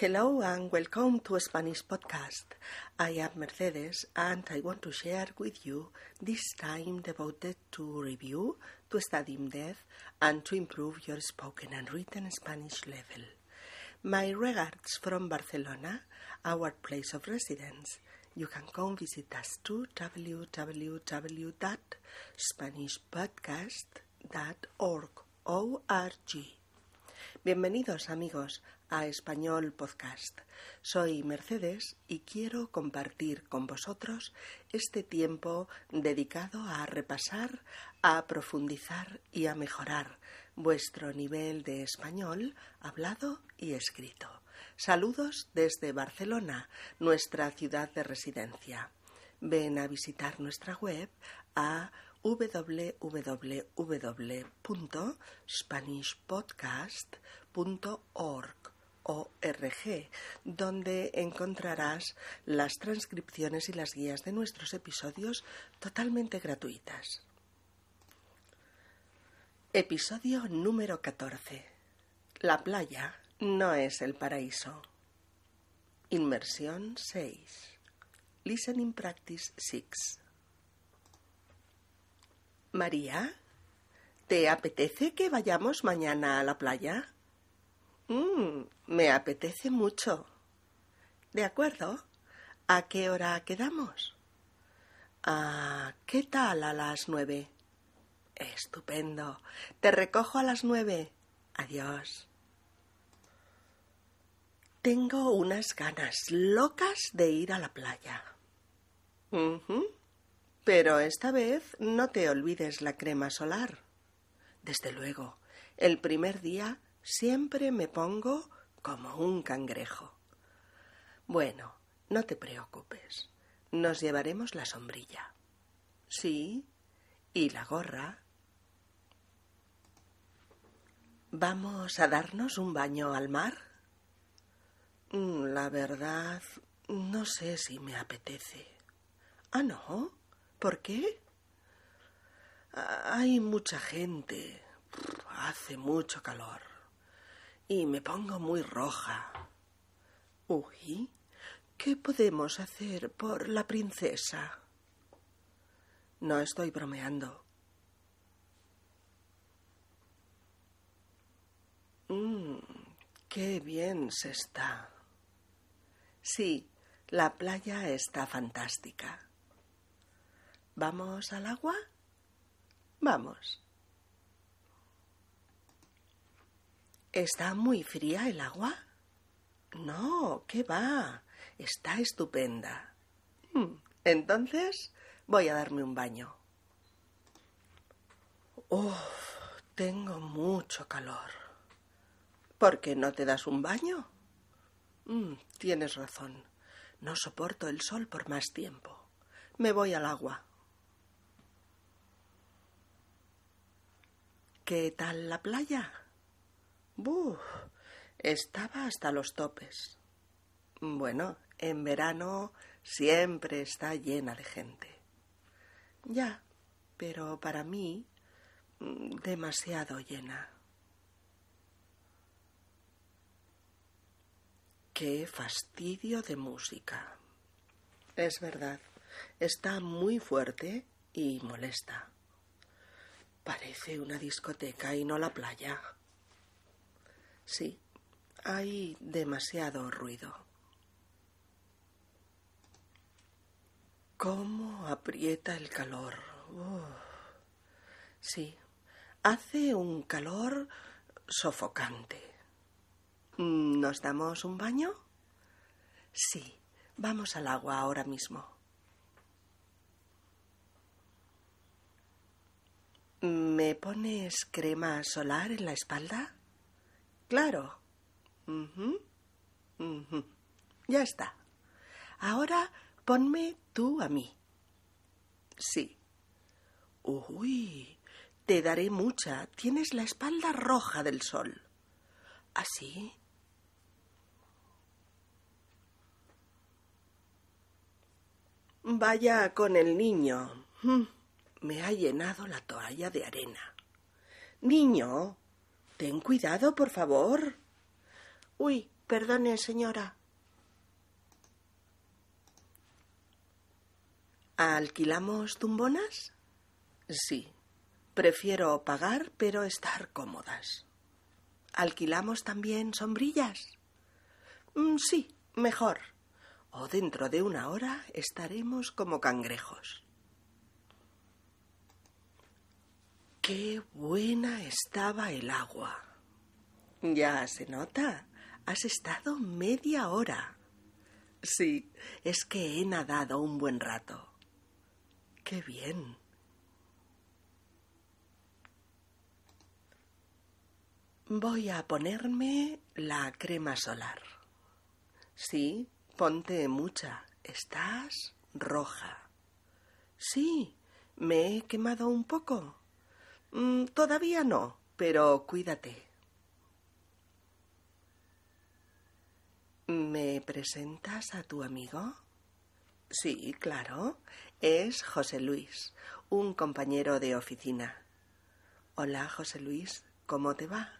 Hello and welcome to Spanish Podcast. I am Mercedes and I want to share with you this time devoted to review, to study in depth, and to improve your spoken and written Spanish level. My regards from Barcelona, our place of residence. You can come visit us to www.spanishpodcast.org. Bienvenidos amigos a Español Podcast. Soy Mercedes y quiero compartir con vosotros este tiempo dedicado a repasar, a profundizar y a mejorar vuestro nivel de español hablado y escrito. Saludos desde Barcelona, nuestra ciudad de residencia. Ven a visitar nuestra web a www.spanishpodcast.org donde encontrarás las transcripciones y las guías de nuestros episodios totalmente gratuitas. Episodio número 14. La playa no es el paraíso. Inmersión 6. Listening Practice 6. María, ¿te apetece que vayamos mañana a la playa? Mmm, me apetece mucho. De acuerdo. ¿A qué hora quedamos? Ah, ¿qué tal a las nueve? Estupendo. Te recojo a las nueve. Adiós. Tengo unas ganas locas de ir a la playa. Pero esta vez no te olvides la crema solar. Desde luego, el primer día siempre me pongo como un cangrejo. Bueno, no te preocupes. Nos llevaremos la sombrilla. Sí, y la gorra. ¿Vamos a darnos un baño al mar? Mm, la verdad, no sé si me apetece. Ah, no. ¿Por qué? Hay mucha gente. Hace mucho calor. Y me pongo muy roja. Uy, ¿qué podemos hacer por la princesa? No estoy bromeando. Mmm, qué bien se está. Sí, la playa está fantástica. ¿Vamos al agua? Vamos. ¿Está muy fría el agua? No, ¿qué va? Está estupenda. Hmm, entonces voy a darme un baño. Uf, tengo mucho calor. ¿Por qué no te das un baño? Hmm, tienes razón. No soporto el sol por más tiempo. Me voy al agua. ¿Qué tal la playa? Estaba hasta los topes. Bueno, en verano siempre está llena de gente. Ya, pero para mí mm, demasiado llena. Qué fastidio de música. Es verdad, está muy fuerte y molesta. Parece una discoteca y no la playa. Sí, hay demasiado ruido. ¿Cómo aprieta el calor? Sí, hace un calor sofocante. ¿Nos damos un baño? Sí, vamos al agua ahora mismo. ¿Me pones crema solar en la espalda? Claro. Ya está. Ahora ponme tú a mí. Sí. Uy, te daré mucha. Tienes la espalda roja del sol. ¿Así? Vaya con el niño. Me ha llenado la toalla de arena. Niño, ten cuidado, por favor. Uy, Perdone, señora. ¿Alquilamos tumbonas? Sí. Prefiero pagar, pero estar cómodas. ¿Alquilamos también sombrillas? Mm, sí, mejor. O dentro de una hora estaremos como cangrejos. Qué buena estaba el agua. Ya se nota. Has estado media hora. Sí, es que he nadado un buen rato. Qué bien. Voy a ponerme la crema solar. Sí, ponte mucha. Estás roja. Sí, me he quemado un poco. Mm, todavía no, pero cuídate. ¿Me presentas a tu amigo? Sí, claro. Es José Luis, un compañero de oficina. Hola, José Luis, ¿cómo te va?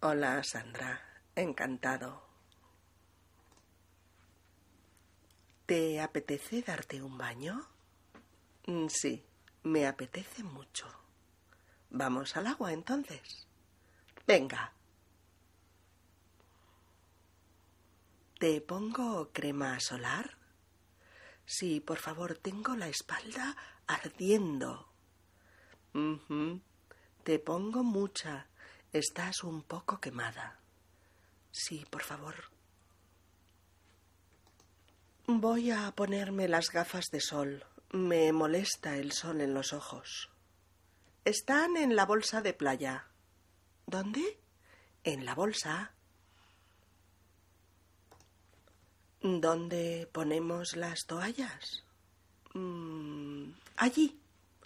Hola, Sandra. Encantado. ¿Te apetece darte un baño? Mm, sí, me apetece mucho. Vamos al agua entonces. Venga. ¿Te pongo crema solar? Sí, por favor, tengo la espalda ardiendo. Te pongo mucha. Estás un poco quemada. Sí, por favor. Voy a ponerme las gafas de sol. Me molesta el sol en los ojos. Están en la bolsa de playa. ¿Dónde? En la bolsa. ¿Dónde ponemos las toallas? Mm, allí.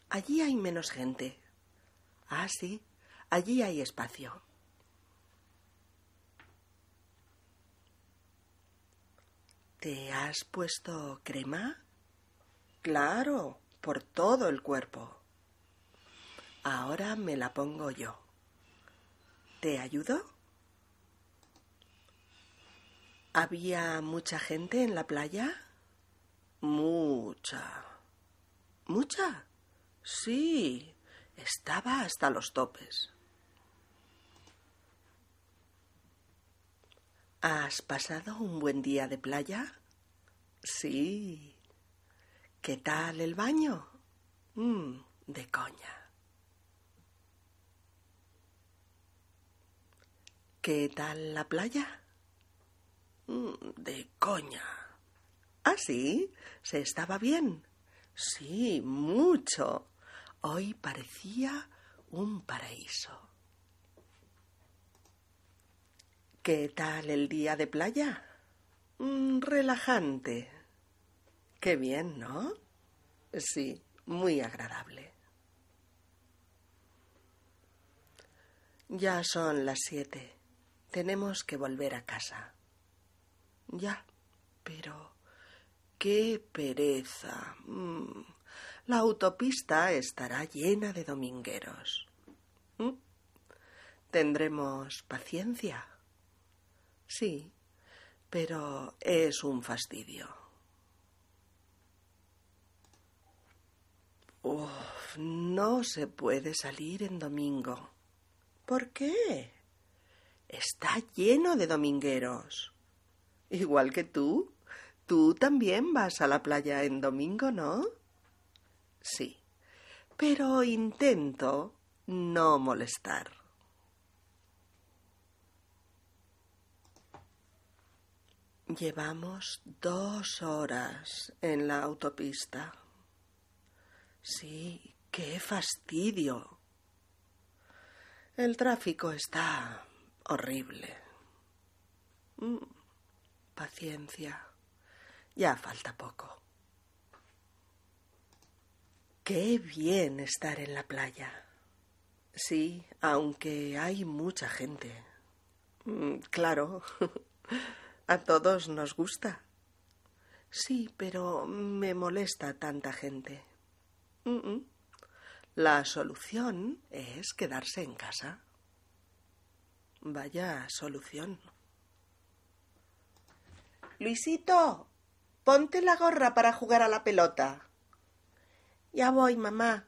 Allí hay menos gente. Ah, sí. Allí hay espacio. ¿Te has puesto crema? Claro, por todo el cuerpo. Ahora me la pongo yo. ¿Te ayudo? ¿Había mucha gente en la playa? Mucha. ¿Mucha? Sí, estaba hasta los topes. ¿Has pasado un buen día de playa? Sí. ¿Qué tal el baño? Mm, de coña. ¿Qué tal la playa? Mm, de coña. ¿Ah, sí? ¿Se estaba bien? Sí, mucho. Hoy parecía un paraíso. ¿Qué tal el día de playa? Mm, relajante. Qué bien, ¿no? Sí, muy agradable. Ya son las siete. Tenemos que volver a casa. Ya, pero qué pereza. Mm, la autopista estará llena de domingueros. ¿Mm? Tendremos paciencia. Sí, pero es un fastidio. No se puede salir en domingo. ¿Por qué? Está lleno de domingueros. Igual que tú. Tú también vas a la playa en domingo, ¿no? Sí, pero intento no molestar. Llevamos dos horas en la autopista. Sí, qué fastidio. El tráfico está horrible. Mm, paciencia. Ya falta poco. Qué bien estar en la playa. Sí, aunque hay mucha gente. Mm, claro, a todos nos gusta. Sí, pero me molesta tanta gente. La solución es quedarse en casa. Vaya solución. Luisito, ponte la gorra para jugar a la pelota. Ya voy, mamá.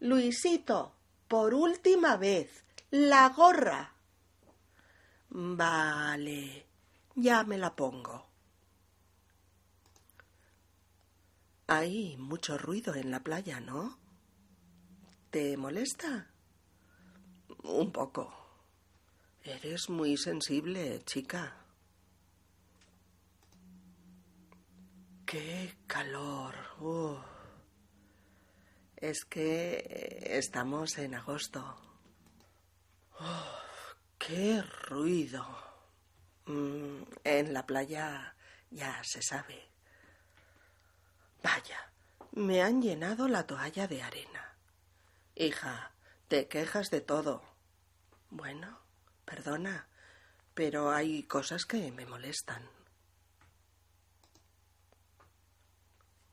Luisito, por última vez, la gorra. Vale, ya me la pongo. Hay mucho ruido en la playa, ¿no? ¿Te molesta? Un poco. Eres muy sensible, chica. ¡Qué calor! Es que estamos en agosto. ¡Qué ruido! Mm, en la playa ya se sabe. Vaya, me han llenado la toalla de arena. Hija, te quejas de todo. Bueno, perdona, pero hay cosas que me molestan.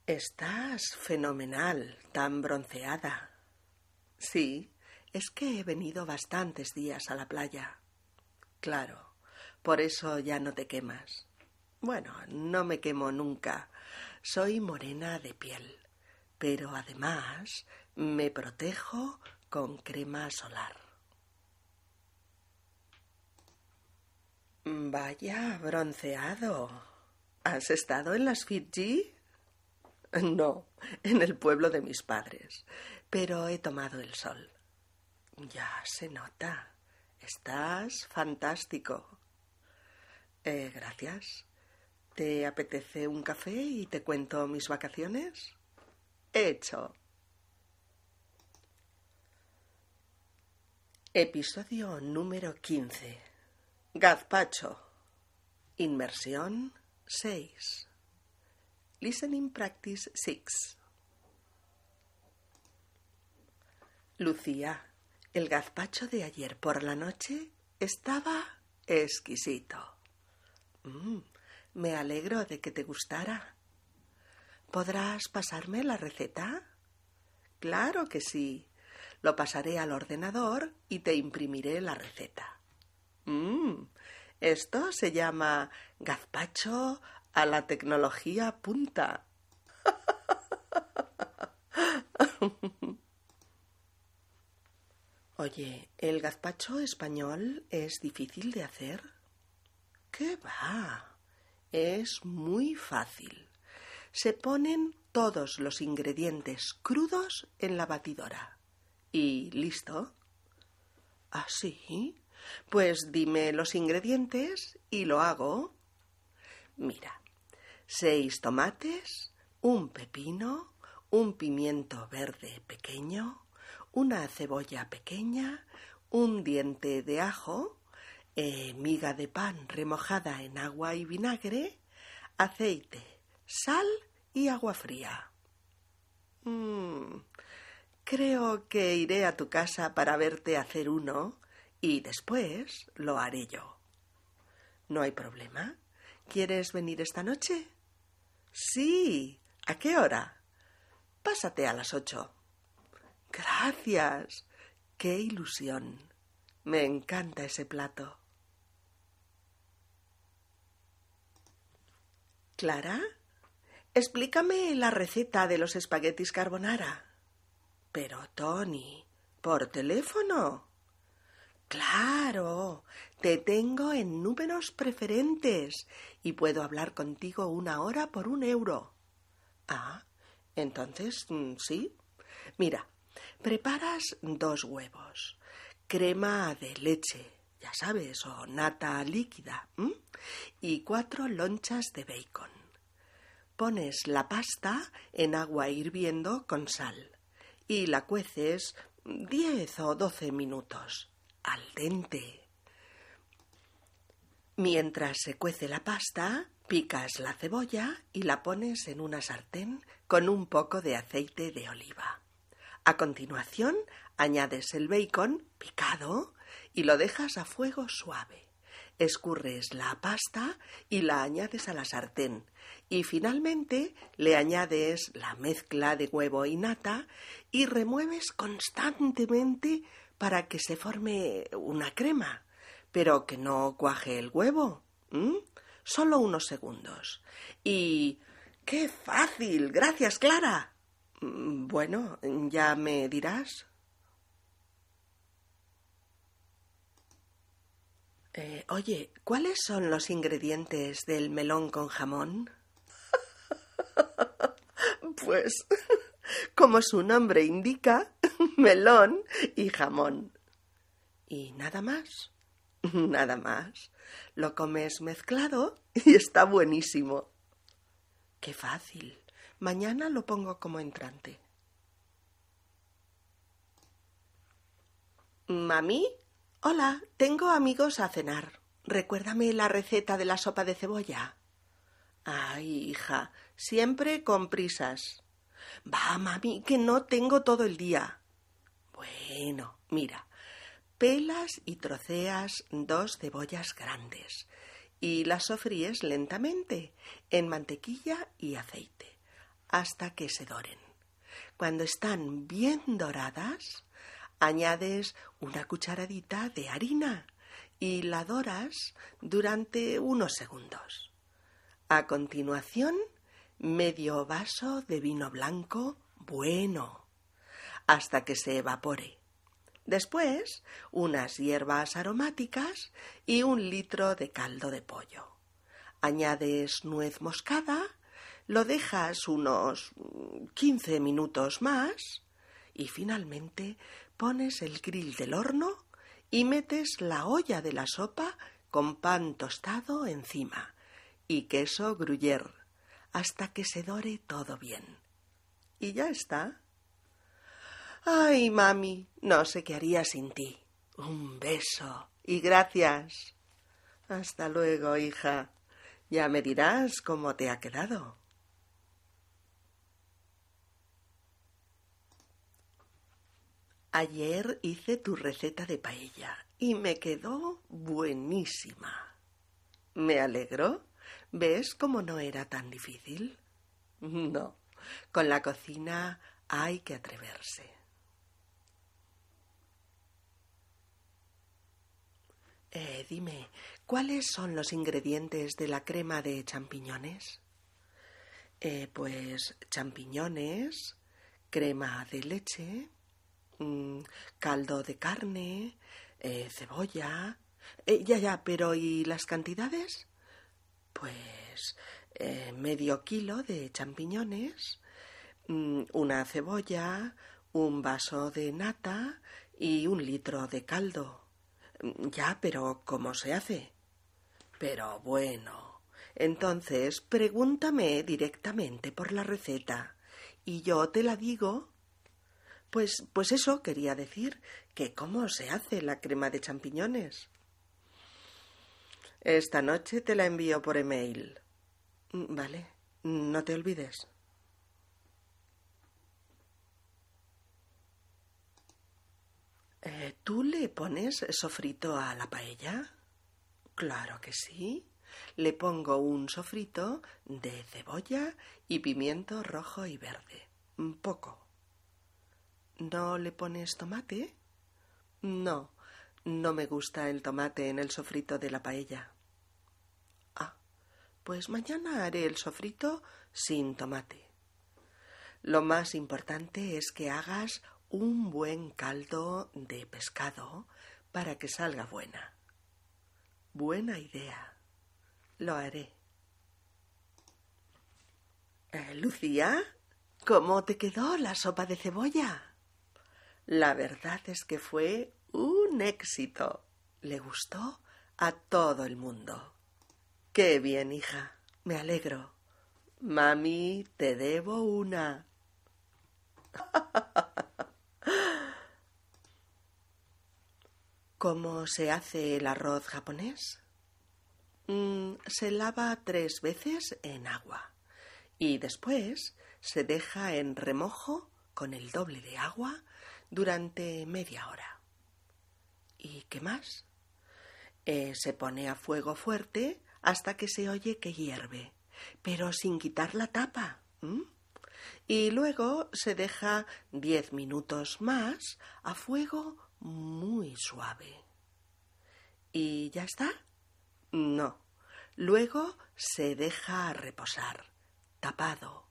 Estás fenomenal, tan bronceada. Sí, es que he venido bastantes días a la playa. Claro, por eso ya no te quemas. Bueno, no me quemo nunca. Soy morena de piel, pero además me protejo con crema solar. Vaya, bronceado. ¿Has estado en las Fiji? No, en el pueblo de mis padres, pero he tomado el sol. Ya se nota. Estás fantástico. Eh, gracias. ¿Te apetece un café y te cuento mis vacaciones? Hecho. Episodio número 15. Gazpacho. Inmersión 6. Listening Practice 6. Lucía, el gazpacho de ayer por la noche estaba exquisito. Mm, me alegro de que te gustara. ¿Podrás pasarme la receta? Claro que sí. Lo pasaré al ordenador y te imprimiré la receta. Mm, esto se llama gazpacho a la tecnología punta. Oye, ¿el gazpacho español es difícil de hacer? ¿Qué va? Es muy fácil. Se ponen todos los ingredientes crudos en la batidora. ¿Y listo? ¿Ah, sí? Pues dime los ingredientes y lo hago. Mira, seis tomates, un pepino, un pimiento verde pequeño, una cebolla pequeña, un diente de ajo, eh, miga de pan remojada en agua y vinagre, aceite, sal y agua fría. Mm, creo que iré a tu casa para verte hacer uno y después lo haré yo. ¿No hay problema? ¿Quieres venir esta noche? Sí. ¿A qué hora? Pásate a las ocho. Gracias. Qué ilusión. Me encanta ese plato. Clara, explícame la receta de los espaguetis carbonara. Pero, Tony, por teléfono. Claro, te tengo en números preferentes y puedo hablar contigo una hora por un euro. Ah, entonces mm, sí. Mira, preparas dos huevos, crema de leche, ya sabes, o nata líquida, y cuatro lonchas de bacon. Pones la pasta en agua hirviendo con sal y la cueces diez o doce minutos al dente. Mientras se cuece la pasta, picas la cebolla y la pones en una sartén con un poco de aceite de oliva. A continuación, añades el bacon picado y lo dejas a fuego suave. Escurres la pasta y la añades a la sartén y finalmente le añades la mezcla de huevo y nata y remueves constantemente para que se forme una crema, pero que no cuaje el huevo. solo unos segundos. Y... ¡Qué fácil! Gracias, Clara. Mm, bueno, ya me dirás. Eh, oye, ¿cuáles son los ingredientes del melón con jamón? pues, como su nombre indica, melón y jamón. ¿Y nada más? Nada más. Lo comes mezclado y está buenísimo. Qué fácil. Mañana lo pongo como entrante. Mami, hola, tengo amigos a cenar. Recuérdame la receta de la sopa de cebolla. Ay, hija, siempre con prisas. Va, mami, que no tengo todo el día. Bueno, mira, pelas y troceas dos cebollas grandes y las sofríes lentamente en mantequilla y aceite hasta que se doren. Cuando están bien doradas, añades una cucharadita de harina y la doras durante unos segundos. A continuación, medio vaso de vino blanco bueno, hasta que se evapore. Después, unas hierbas aromáticas y un litro de caldo de pollo. Añades nuez moscada, lo dejas unos quince minutos más y finalmente pones el grill del horno y metes la olla de la sopa con pan tostado encima y queso gruyère hasta que se dore todo bien. Y ya está. Ay, mami, no sé qué haría sin ti. Un beso y gracias. Hasta luego, hija. Ya me dirás cómo te ha quedado. Ayer hice tu receta de paella y me quedó buenísima. Me alegro. ¿Ves cómo no era tan difícil? No, con la cocina hay que atreverse. Eh, dime, ¿cuáles son los ingredientes de la crema de champiñones? Eh, pues champiñones, crema de leche, mm, caldo de carne, eh, cebolla. Eh, ya, ya, pero ¿y las cantidades? Pues eh, medio kilo de champiñones, mm, una cebolla, un vaso de nata y un litro de caldo. Ya, pero ¿cómo se hace? Pero bueno. Entonces, pregúntame directamente por la receta y yo te la digo. Pues, pues eso quería decir, que cómo se hace la crema de champiñones. Esta noche te la envío por email. Mm, vale, no te olvides. Eh, ¿Tú le pones sofrito a la paella? Claro que sí. Le pongo un sofrito de cebolla y pimiento rojo y verde. Un poco. ¿No le pones tomate? No, no me gusta el tomate en el sofrito de la paella. Ah, pues mañana haré el sofrito sin tomate. Lo más importante es que hagas un buen caldo de pescado para que salga buena. Buena idea. Lo haré. Eh, Lucía, ¿cómo te quedó la sopa de cebolla? La verdad es que fue un éxito. Le gustó a todo el mundo. Qué bien, hija. Me alegro. Mami, te debo una. ¿Cómo se hace el arroz japonés? Mm, se lava tres veces en agua y después se deja en remojo con el doble de agua durante media hora. ¿Y qué más? Eh, se pone a fuego fuerte hasta que se oye que hierve, pero sin quitar la tapa. Y luego se deja diez minutos más a fuego muy suave. ¿Y ya está? No. Luego se deja reposar, tapado,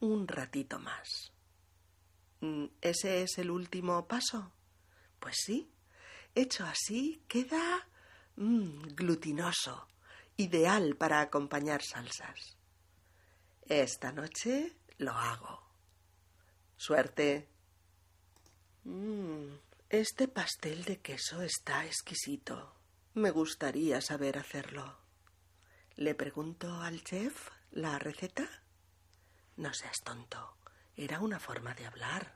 un ratito más. Mm, ¿Ese es el último paso? Pues sí. Hecho así, queda mmm, glutinoso, ideal para acompañar salsas. Esta noche lo hago. Suerte. Mmm, este pastel de queso está exquisito. Me gustaría saber hacerlo. ¿Le pregunto al chef la receta? No seas tonto. Era una forma de hablar.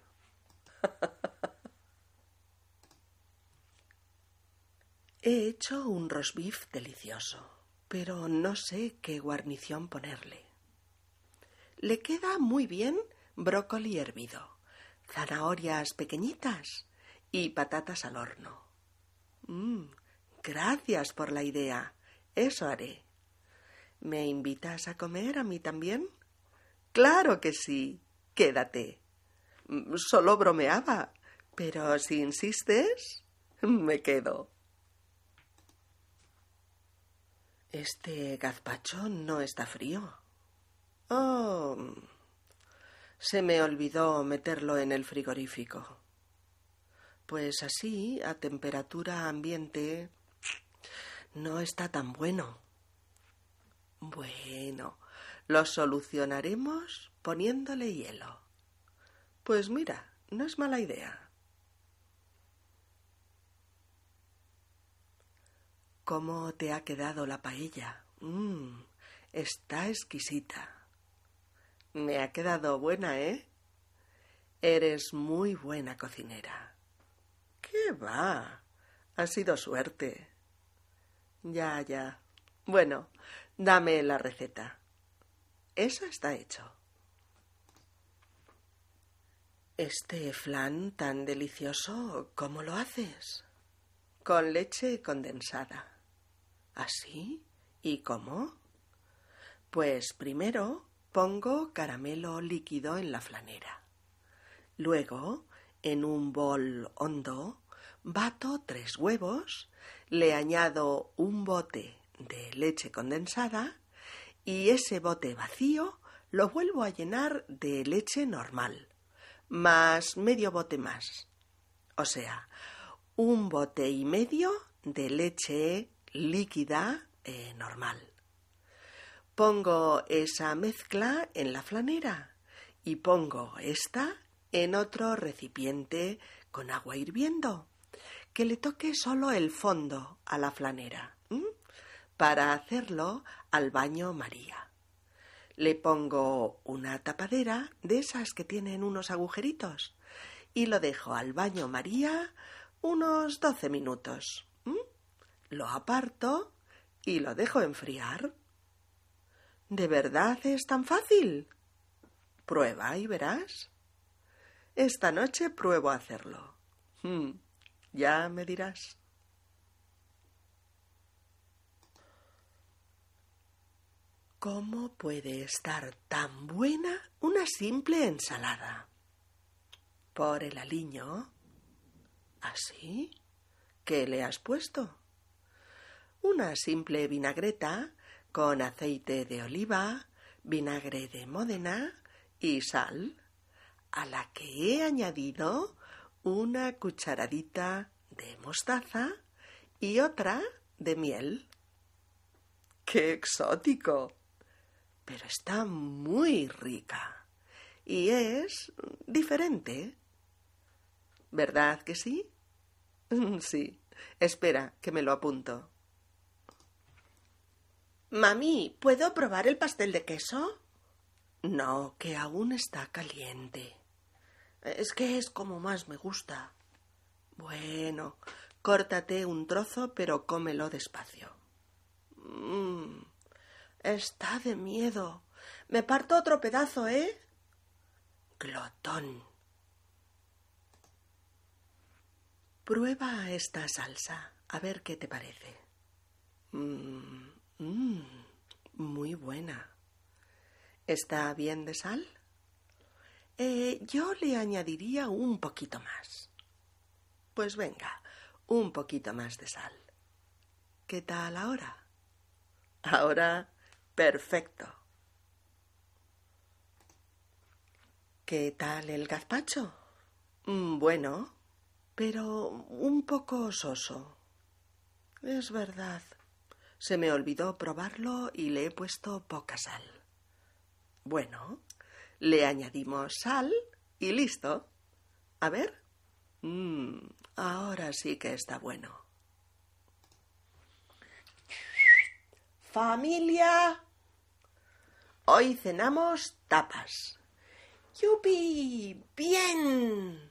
He hecho un roast beef delicioso, pero no sé qué guarnición ponerle. Le queda muy bien brócoli hervido, zanahorias pequeñitas y patatas al horno. Mm, gracias por la idea. Eso haré. ¿Me invitas a comer a mí también? Claro que sí. Quédate. Solo bromeaba. Pero si insistes, me quedo. Este gazpacho no está frío. Oh. Se me olvidó meterlo en el frigorífico. Pues así, a temperatura ambiente, no está tan bueno. Bueno, lo solucionaremos poniéndole hielo. Pues mira, no es mala idea. ¿Cómo te ha quedado la paella? Mmm, está exquisita. Me ha quedado buena, ¿eh? Eres muy buena cocinera. ¿Qué va? Ha sido suerte. Ya, ya. Bueno, dame la receta. Eso está hecho. Este flan tan delicioso, ¿cómo lo haces? Con leche condensada. ¿Así? ¿Y cómo? Pues primero pongo caramelo líquido en la flanera. Luego, en un bol hondo, bato tres huevos, le añado un bote de leche condensada y ese bote vacío lo vuelvo a llenar de leche normal, más medio bote más. O sea, un bote y medio de leche líquida eh, normal. Pongo esa mezcla en la flanera y pongo esta en otro recipiente con agua hirviendo, que le toque solo el fondo a la flanera, para hacerlo al baño María. Le pongo una tapadera de esas que tienen unos agujeritos y lo dejo al baño María unos doce minutos lo aparto y lo dejo enfriar. ¿De verdad es tan fácil? Prueba y verás. Esta noche pruebo a hacerlo. Hmm, ya me dirás. ¿Cómo puede estar tan buena una simple ensalada? Por el aliño. ¿Así? ¿Qué le has puesto? una simple vinagreta con aceite de oliva, vinagre de Módena y sal, a la que he añadido una cucharadita de mostaza y otra de miel. ¡Qué exótico! Pero está muy rica y es diferente. ¿Verdad que sí? Sí. Espera, que me lo apunto. Mami, ¿puedo probar el pastel de queso? No, que aún está caliente. Es que es como más me gusta. Bueno, córtate un trozo, pero cómelo despacio. Mm, está de miedo. Me parto otro pedazo, ¿eh? Glotón. Prueba esta salsa, a ver qué te parece. Mm, Mmm, muy buena. ¿Está bien de sal? Eh, yo le añadiría un poquito más. Pues venga, un poquito más de sal. ¿Qué tal ahora? Ahora, perfecto. ¿Qué tal el gazpacho? Mm, bueno, pero un poco soso. Es verdad. Se me olvidó probarlo y le he puesto poca sal. Bueno, le añadimos sal y listo. A ver. Mm, ahora sí que está bueno. Familia. Hoy cenamos tapas. ¡Yupi! ¡Bien!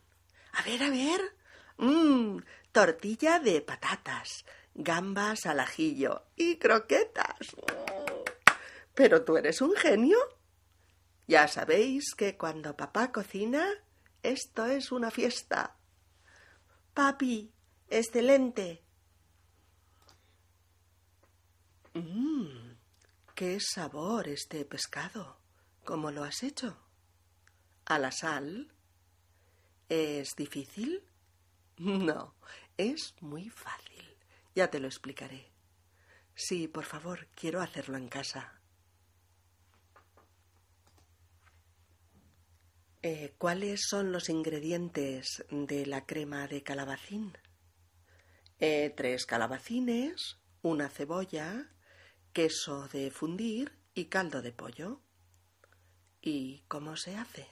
A ver, a ver. Mmm, tortilla de patatas, gambas al ajillo y croquetas. Pero tú eres un genio. Ya sabéis que cuando papá cocina, esto es una fiesta. Papi, excelente. Mmm, qué sabor este pescado. ¿Cómo lo has hecho? ¿A la sal? ¿Es difícil? No, es muy fácil. Ya te lo explicaré. Sí, por favor, quiero hacerlo en casa. Eh, ¿Cuáles son los ingredientes de la crema de calabacín? Eh, tres calabacines, una cebolla, queso de fundir y caldo de pollo. ¿Y cómo se hace?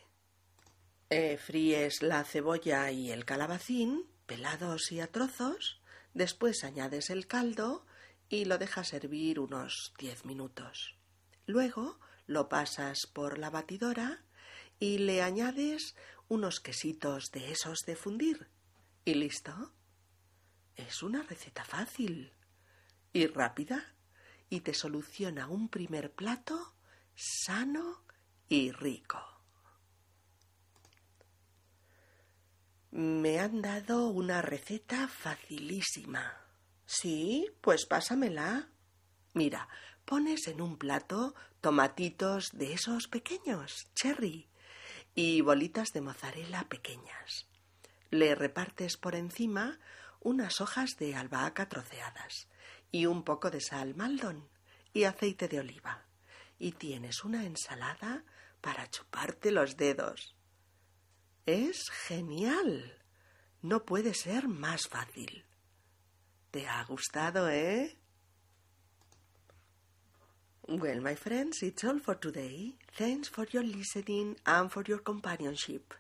Eh, fríes la cebolla y el calabacín, pelados y a trozos, después añades el caldo y lo dejas hervir unos diez minutos. Luego lo pasas por la batidora y le añades unos quesitos de esos de fundir. ¿Y listo? Es una receta fácil y rápida y te soluciona un primer plato sano y rico. Me han dado una receta facilísima. Sí, pues pásamela. Mira, pones en un plato tomatitos de esos pequeños, cherry, y bolitas de mozzarella pequeñas. Le repartes por encima unas hojas de albahaca troceadas y un poco de sal maldon y aceite de oliva. Y tienes una ensalada para chuparte los dedos. Es genial. No puede ser más fácil. ¿Te ha gustado, eh? Well, my friends, it's all for today. Thanks for your listening and for your companionship.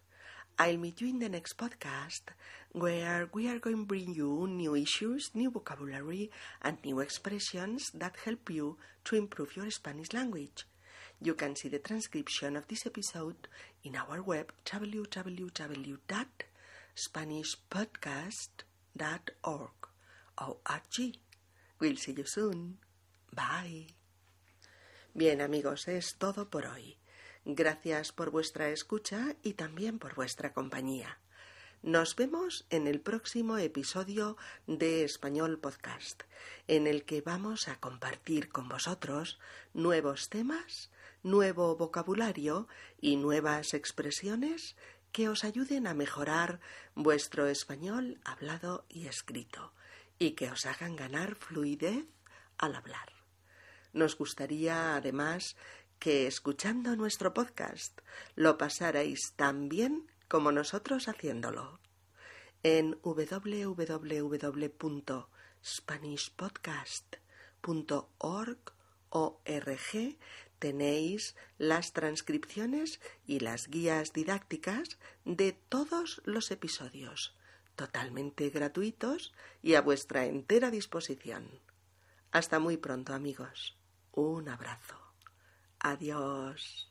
I'll meet you in the next podcast where we are going to bring you new issues, new vocabulary, and new expressions that help you to improve your Spanish language. You can see the transcription of this episode in our web www.spanishpodcast.org. O-R-G. We'll see you soon. Bye. Bien amigos, es todo por hoy. Gracias por vuestra escucha y también por vuestra compañía. Nos vemos en el próximo episodio de Español Podcast, en el que vamos a compartir con vosotros nuevos temas, nuevo vocabulario y nuevas expresiones que os ayuden a mejorar vuestro español hablado y escrito y que os hagan ganar fluidez al hablar. Nos gustaría, además, que escuchando nuestro podcast lo pasarais tan bien como nosotros haciéndolo. En www.spanishpodcast.org tenéis las transcripciones y las guías didácticas de todos los episodios, totalmente gratuitos y a vuestra entera disposición. Hasta muy pronto amigos. Un abrazo. Adiós.